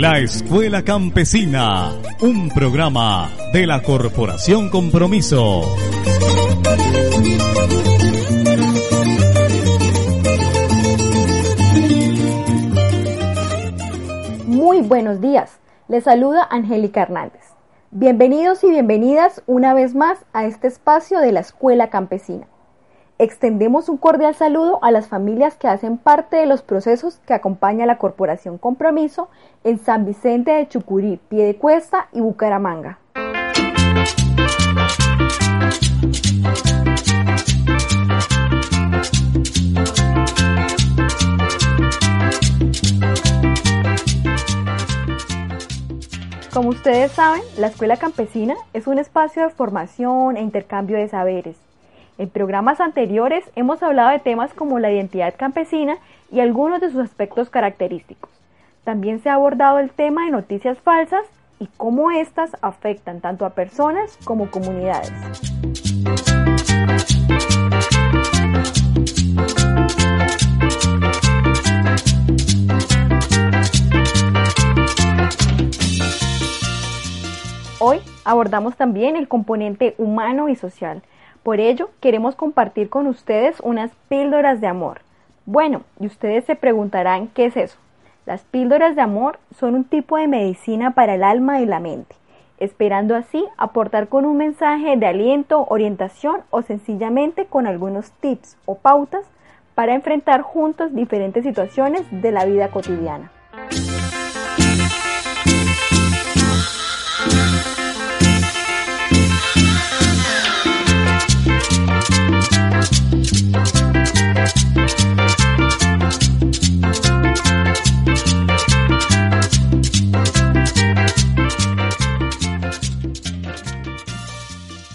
La Escuela Campesina, un programa de la Corporación Compromiso. Muy buenos días, les saluda Angélica Hernández. Bienvenidos y bienvenidas una vez más a este espacio de la Escuela Campesina. Extendemos un cordial saludo a las familias que hacen parte de los procesos que acompaña la Corporación Compromiso en San Vicente de Chucurí, Piedecuesta y Bucaramanga. Como ustedes saben, la Escuela Campesina es un espacio de formación e intercambio de saberes en programas anteriores hemos hablado de temas como la identidad campesina y algunos de sus aspectos característicos. También se ha abordado el tema de noticias falsas y cómo éstas afectan tanto a personas como comunidades. Hoy abordamos también el componente humano y social, por ello, queremos compartir con ustedes unas píldoras de amor. Bueno, y ustedes se preguntarán qué es eso. Las píldoras de amor son un tipo de medicina para el alma y la mente, esperando así aportar con un mensaje de aliento, orientación o sencillamente con algunos tips o pautas para enfrentar juntos diferentes situaciones de la vida cotidiana.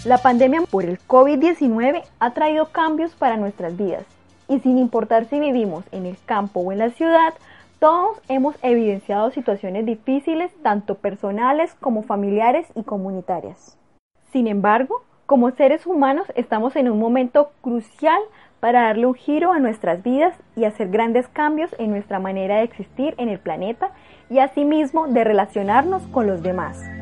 La pandemia por el COVID-19 ha traído cambios para nuestras vidas y sin importar si vivimos en el campo o en la ciudad, todos hemos evidenciado situaciones difíciles tanto personales como familiares y comunitarias. Sin embargo, como seres humanos estamos en un momento crucial para darle un giro a nuestras vidas y hacer grandes cambios en nuestra manera de existir en el planeta y asimismo de relacionarnos con los demás.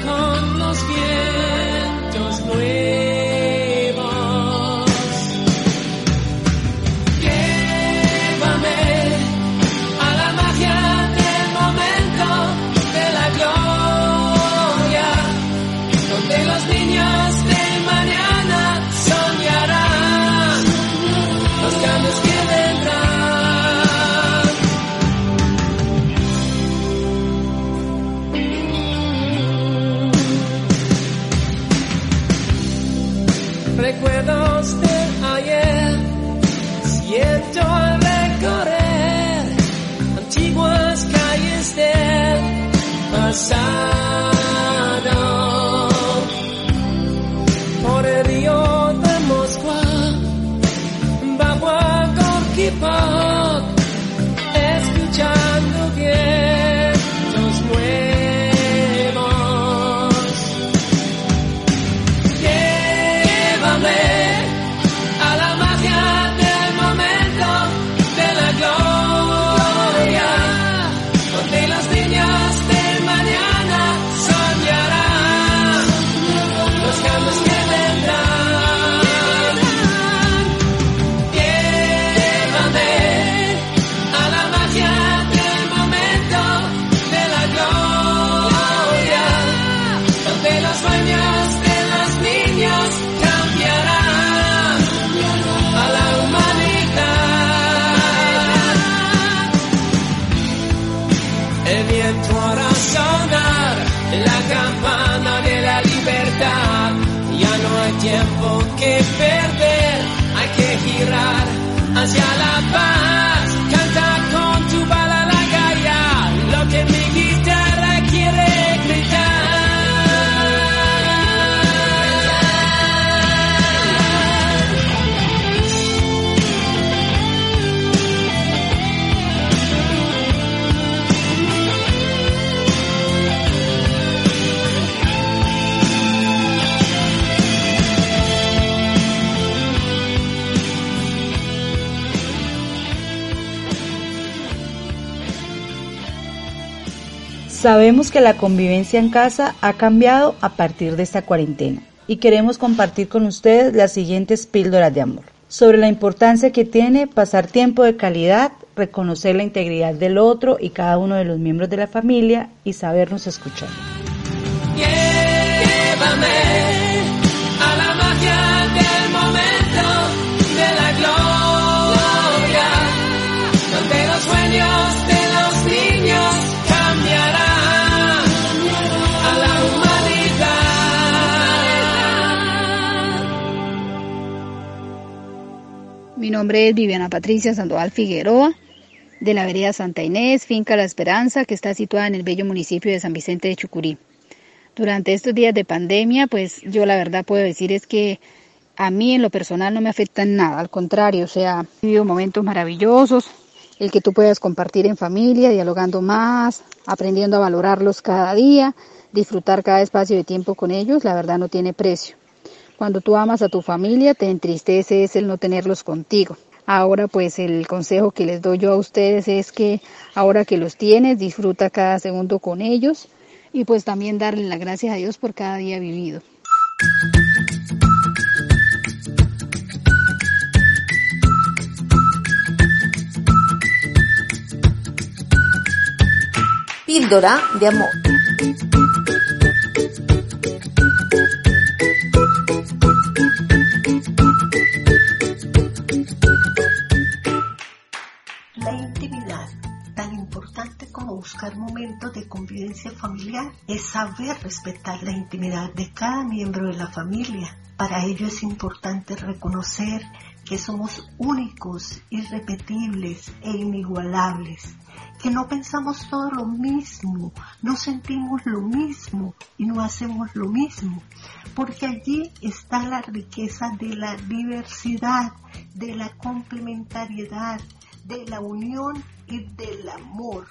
come. Escuchando bien. Sabemos que la convivencia en casa ha cambiado a partir de esta cuarentena y queremos compartir con ustedes las siguientes píldoras de amor sobre la importancia que tiene pasar tiempo de calidad, reconocer la integridad del otro y cada uno de los miembros de la familia y sabernos escuchar. Mi nombre es Viviana Patricia Sandoval Figueroa, de la vereda Santa Inés, finca La Esperanza, que está situada en el bello municipio de San Vicente de Chucurí. Durante estos días de pandemia, pues yo la verdad puedo decir es que a mí en lo personal no me afecta en nada, al contrario, o sea, he vivido momentos maravillosos, el que tú puedas compartir en familia, dialogando más, aprendiendo a valorarlos cada día, disfrutar cada espacio de tiempo con ellos, la verdad no tiene precio. Cuando tú amas a tu familia, te entristece es el no tenerlos contigo. Ahora pues el consejo que les doy yo a ustedes es que ahora que los tienes, disfruta cada segundo con ellos y pues también darle las gracias a Dios por cada día vivido. Píldora de amor. Buscar momentos de convivencia familiar es saber respetar la intimidad de cada miembro de la familia. Para ello es importante reconocer que somos únicos, irrepetibles e inigualables, que no pensamos todo lo mismo, no sentimos lo mismo y no hacemos lo mismo, porque allí está la riqueza de la diversidad, de la complementariedad, de la unión y del amor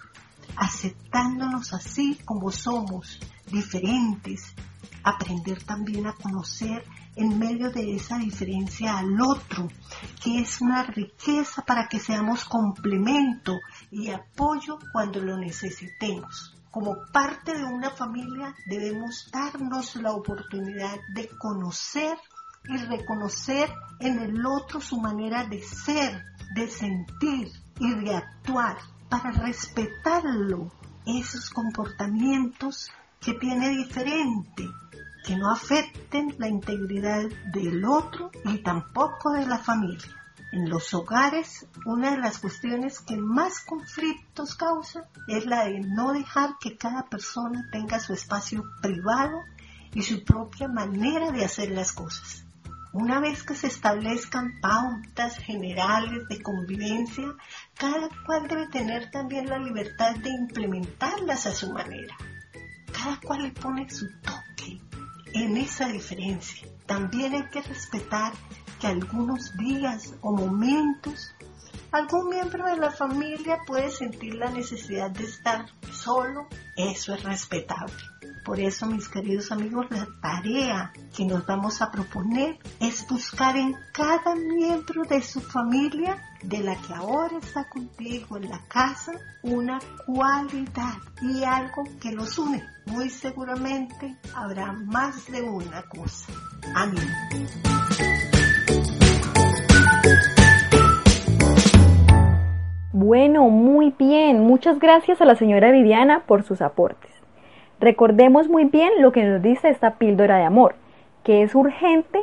aceptándonos así como somos, diferentes, aprender también a conocer en medio de esa diferencia al otro, que es una riqueza para que seamos complemento y apoyo cuando lo necesitemos. Como parte de una familia debemos darnos la oportunidad de conocer y reconocer en el otro su manera de ser, de sentir y de actuar para respetarlo, esos comportamientos que tiene diferente, que no afecten la integridad del otro y tampoco de la familia. En los hogares, una de las cuestiones que más conflictos causa es la de no dejar que cada persona tenga su espacio privado y su propia manera de hacer las cosas. Una vez que se establezcan pautas generales de convivencia, cada cual debe tener también la libertad de implementarlas a su manera. Cada cual le pone su toque en esa diferencia. También hay que respetar que algunos días o momentos algún miembro de la familia puede sentir la necesidad de estar solo. Eso es respetable. Por eso, mis queridos amigos, la tarea que nos vamos a proponer es buscar en cada miembro de su familia, de la que ahora está contigo en la casa, una cualidad y algo que los une. Muy seguramente habrá más de una cosa. Amén. Bueno, muy bien. Muchas gracias a la señora Viviana por sus aportes. Recordemos muy bien lo que nos dice esta píldora de amor, que es urgente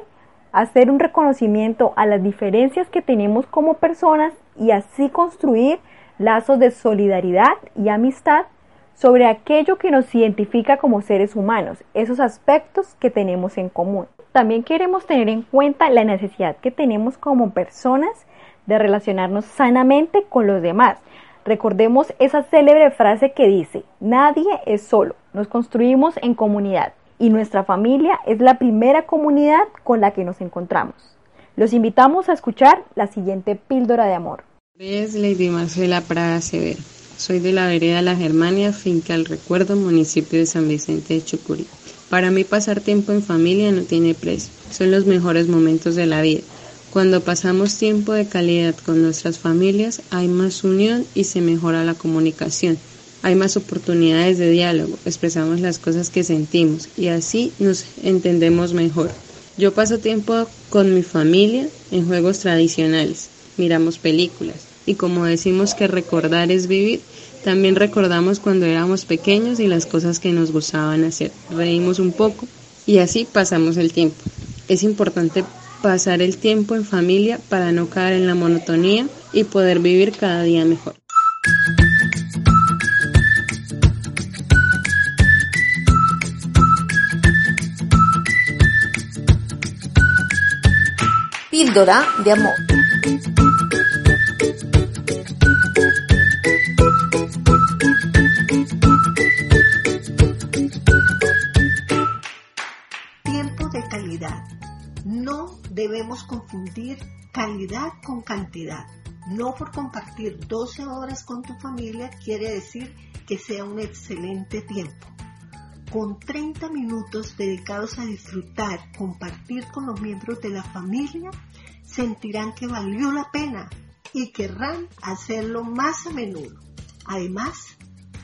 hacer un reconocimiento a las diferencias que tenemos como personas y así construir lazos de solidaridad y amistad sobre aquello que nos identifica como seres humanos, esos aspectos que tenemos en común. También queremos tener en cuenta la necesidad que tenemos como personas de relacionarnos sanamente con los demás, Recordemos esa célebre frase que dice, nadie es solo, nos construimos en comunidad y nuestra familia es la primera comunidad con la que nos encontramos. Los invitamos a escuchar la siguiente píldora de amor. Es Lady Marcela Prada Severo. Soy de la vereda La Germania, finca al recuerdo, municipio de San Vicente de Chucurí. Para mí pasar tiempo en familia no tiene precio. Son los mejores momentos de la vida. Cuando pasamos tiempo de calidad con nuestras familias hay más unión y se mejora la comunicación. hay más oportunidades de diálogo, expresamos las cosas que sentimos y así nos entendemos mejor. Yo paso tiempo con mi familia en juegos tradicionales, miramos películas y como decimos que recordar es vivir, también recordamos cuando éramos pequeños y las cosas que nos gustaban hacer. Reímos un poco y así pasamos el tiempo. Es importante pasar el tiempo en familia para no caer en la monotonía y poder vivir cada día mejor. Píldora de amor. Confundir calidad con cantidad. No por compartir 12 horas con tu familia quiere decir que sea un excelente tiempo. Con 30 minutos dedicados a disfrutar, compartir con los miembros de la familia, sentirán que valió la pena y querrán hacerlo más a menudo. Además,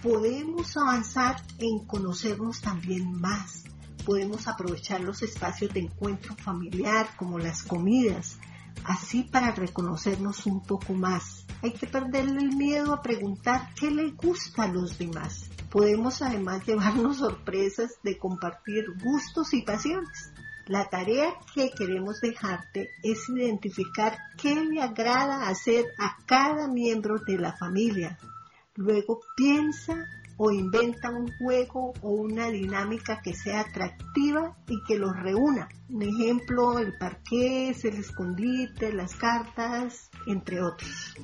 podemos avanzar en conocernos también más. Podemos aprovechar los espacios de encuentro familiar como las comidas, así para reconocernos un poco más. Hay que perderle el miedo a preguntar qué le gusta a los demás. Podemos además llevarnos sorpresas de compartir gustos y pasiones. La tarea que queremos dejarte es identificar qué le agrada hacer a cada miembro de la familia. Luego piensa o inventa un juego o una dinámica que sea atractiva y que los reúna. Un ejemplo, el parqués, el escondite, las cartas, entre otros.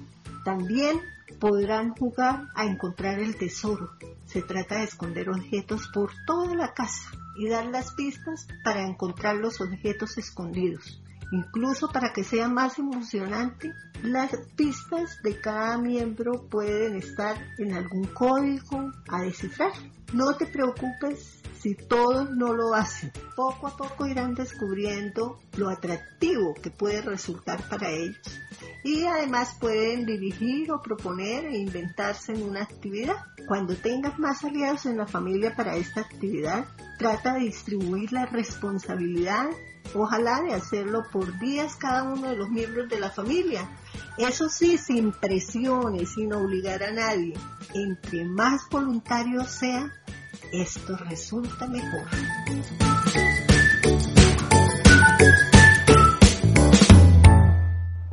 También podrán jugar a encontrar el tesoro. Se trata de esconder objetos por toda la casa y dar las pistas para encontrar los objetos escondidos. Incluso para que sea más emocionante, las pistas de cada miembro pueden estar en algún código a descifrar. No te preocupes si todos no lo hacen. Poco a poco irán descubriendo lo atractivo que puede resultar para ellos. Y además pueden dirigir o proponer e inventarse en una actividad. Cuando tengas más aliados en la familia para esta actividad, trata de distribuir la responsabilidad Ojalá de hacerlo por días cada uno de los miembros de la familia. Eso sí, sin presiones, sin obligar a nadie. Entre más voluntario sea, esto resulta mejor.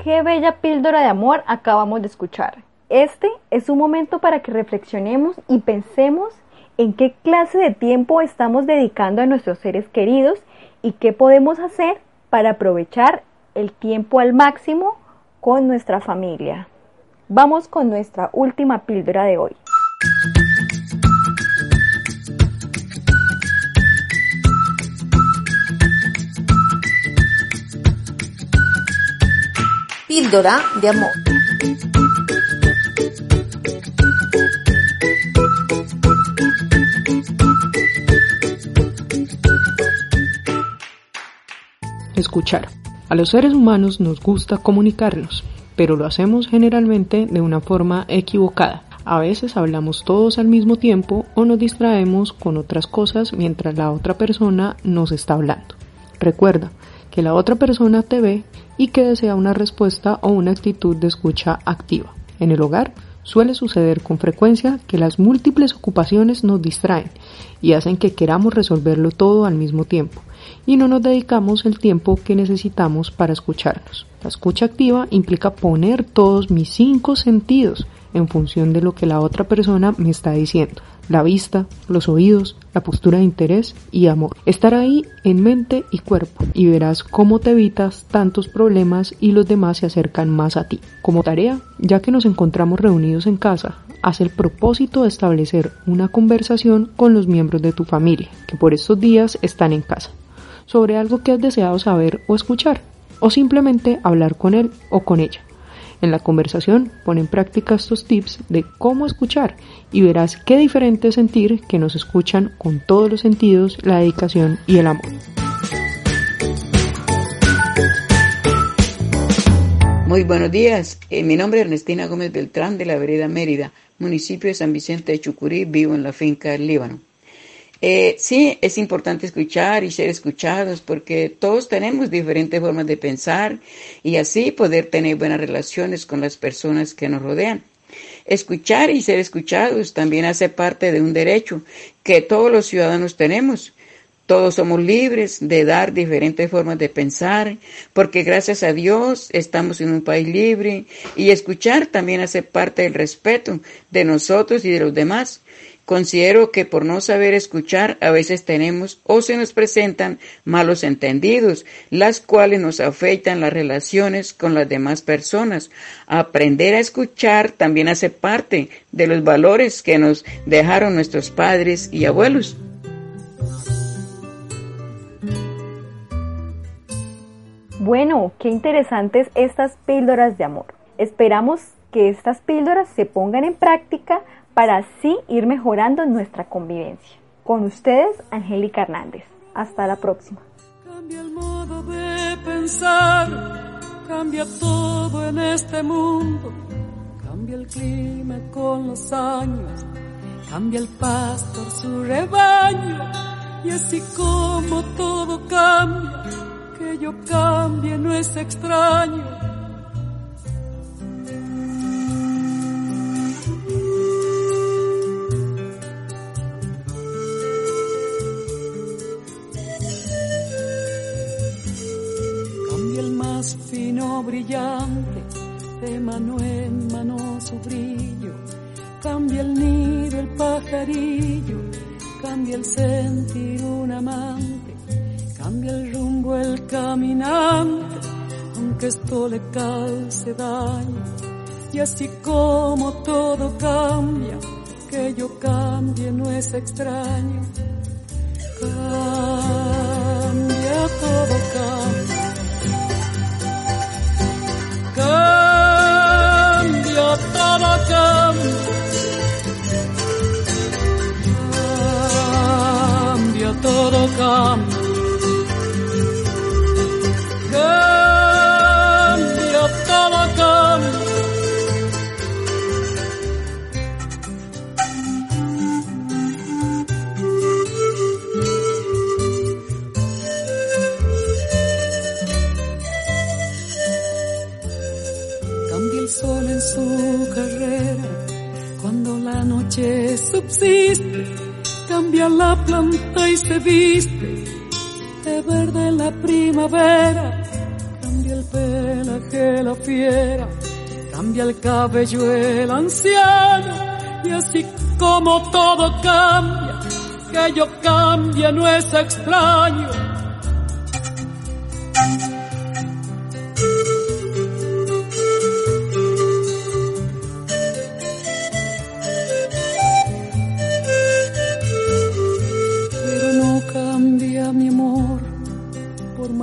Qué bella píldora de amor acabamos de escuchar. Este es un momento para que reflexionemos y pensemos en qué clase de tiempo estamos dedicando a nuestros seres queridos y qué podemos hacer para aprovechar el tiempo al máximo con nuestra familia. Vamos con nuestra última píldora de hoy. Píldora de amor. Escuchar. A los seres humanos nos gusta comunicarnos, pero lo hacemos generalmente de una forma equivocada. A veces hablamos todos al mismo tiempo o nos distraemos con otras cosas mientras la otra persona nos está hablando. Recuerda que la otra persona te ve y que desea una respuesta o una actitud de escucha activa. En el hogar suele suceder con frecuencia que las múltiples ocupaciones nos distraen y hacen que queramos resolverlo todo al mismo tiempo y no nos dedicamos el tiempo que necesitamos para escucharnos. La escucha activa implica poner todos mis cinco sentidos en función de lo que la otra persona me está diciendo. La vista, los oídos, la postura de interés y amor. Estar ahí en mente y cuerpo y verás cómo te evitas tantos problemas y los demás se acercan más a ti. Como tarea, ya que nos encontramos reunidos en casa, haz el propósito de establecer una conversación con los miembros de tu familia que por estos días están en casa sobre algo que has deseado saber o escuchar, o simplemente hablar con él o con ella. En la conversación pon en práctica estos tips de cómo escuchar y verás qué diferente es sentir que nos escuchan con todos los sentidos, la dedicación y el amor. Muy buenos días, eh, mi nombre es Ernestina Gómez Beltrán de la Vereda Mérida. municipio de San Vicente de Chucurí, vivo en la finca del Líbano. Eh, sí, es importante escuchar y ser escuchados porque todos tenemos diferentes formas de pensar y así poder tener buenas relaciones con las personas que nos rodean. Escuchar y ser escuchados también hace parte de un derecho que todos los ciudadanos tenemos. Todos somos libres de dar diferentes formas de pensar, porque gracias a Dios estamos en un país libre y escuchar también hace parte del respeto de nosotros y de los demás. Considero que por no saber escuchar a veces tenemos o se nos presentan malos entendidos, las cuales nos afectan las relaciones con las demás personas. Aprender a escuchar también hace parte de los valores que nos dejaron nuestros padres y abuelos. Bueno, qué interesantes estas píldoras de amor. Esperamos que estas píldoras se pongan en práctica para así ir mejorando nuestra convivencia. Con ustedes, Angélica Hernández. Hasta la próxima. Cambia el modo de pensar, cambia todo en este mundo, cambia el clima con los años, cambia el pastor su rebaño, y así como todo cambia, que yo cambie no es extraño brillante, de mano en mano su brillo, cambia el nido el pajarillo, cambia el sentir un amante, cambia el rumbo el caminante, aunque esto le calce daño, y así como todo cambia, que yo cambie no es extraño, cambia todo cambia todo cambia. Todo. Cambia, y se viste de verde la primavera. Cambia el pelaje la fiera, cambia el cabello el anciano. Y así como todo cambia, que yo cambie no es extraño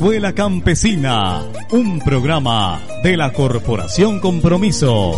Escuela Campesina, un programa de la Corporación Compromiso.